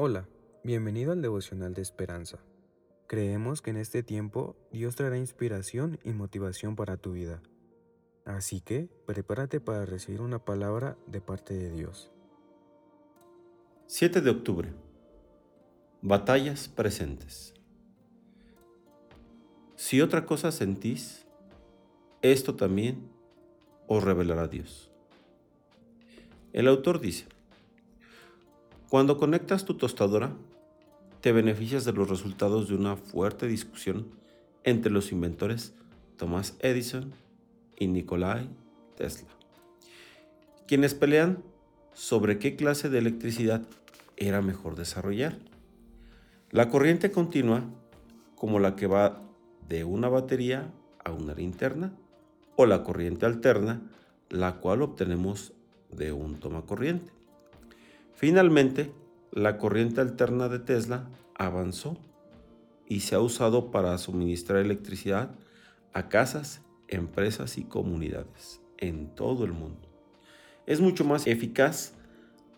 Hola, bienvenido al devocional de esperanza. Creemos que en este tiempo Dios traerá inspiración y motivación para tu vida. Así que prepárate para recibir una palabra de parte de Dios. 7 de octubre. Batallas presentes. Si otra cosa sentís, esto también os revelará Dios. El autor dice, cuando conectas tu tostadora, te beneficias de los resultados de una fuerte discusión entre los inventores Thomas Edison y Nikolai Tesla, quienes pelean sobre qué clase de electricidad era mejor desarrollar. La corriente continua, como la que va de una batería a una linterna, o la corriente alterna, la cual obtenemos de un toma corriente. Finalmente, la corriente alterna de Tesla avanzó y se ha usado para suministrar electricidad a casas, empresas y comunidades en todo el mundo. Es mucho más eficaz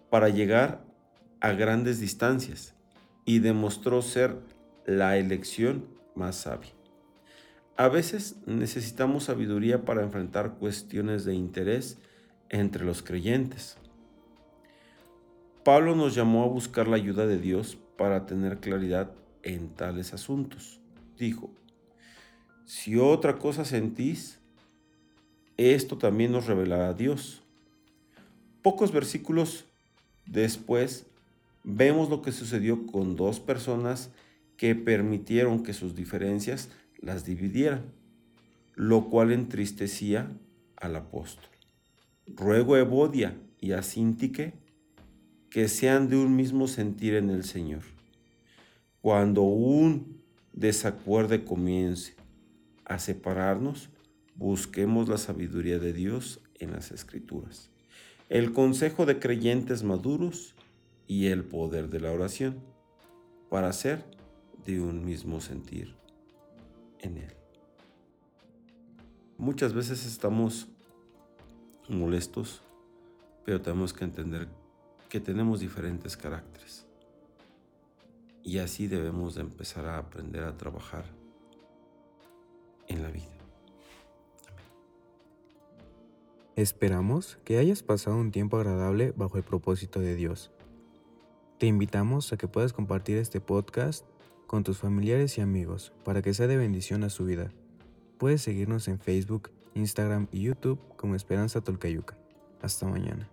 para llegar a grandes distancias y demostró ser la elección más sabia. A veces necesitamos sabiduría para enfrentar cuestiones de interés entre los creyentes. Pablo nos llamó a buscar la ayuda de Dios para tener claridad en tales asuntos. Dijo, si otra cosa sentís, esto también nos revelará Dios. Pocos versículos después vemos lo que sucedió con dos personas que permitieron que sus diferencias las dividieran, lo cual entristecía al apóstol. Ruego a Evodia y a Sintique que sean de un mismo sentir en el Señor. Cuando un desacuerdo comience a separarnos, busquemos la sabiduría de Dios en las Escrituras, el consejo de creyentes maduros y el poder de la oración para ser de un mismo sentir en Él. Muchas veces estamos molestos, pero tenemos que entender que tenemos diferentes caracteres. Y así debemos de empezar a aprender a trabajar en la vida. Esperamos que hayas pasado un tiempo agradable bajo el propósito de Dios. Te invitamos a que puedas compartir este podcast con tus familiares y amigos para que sea de bendición a su vida. Puedes seguirnos en Facebook, Instagram y YouTube como Esperanza Tolcayuca. Hasta mañana.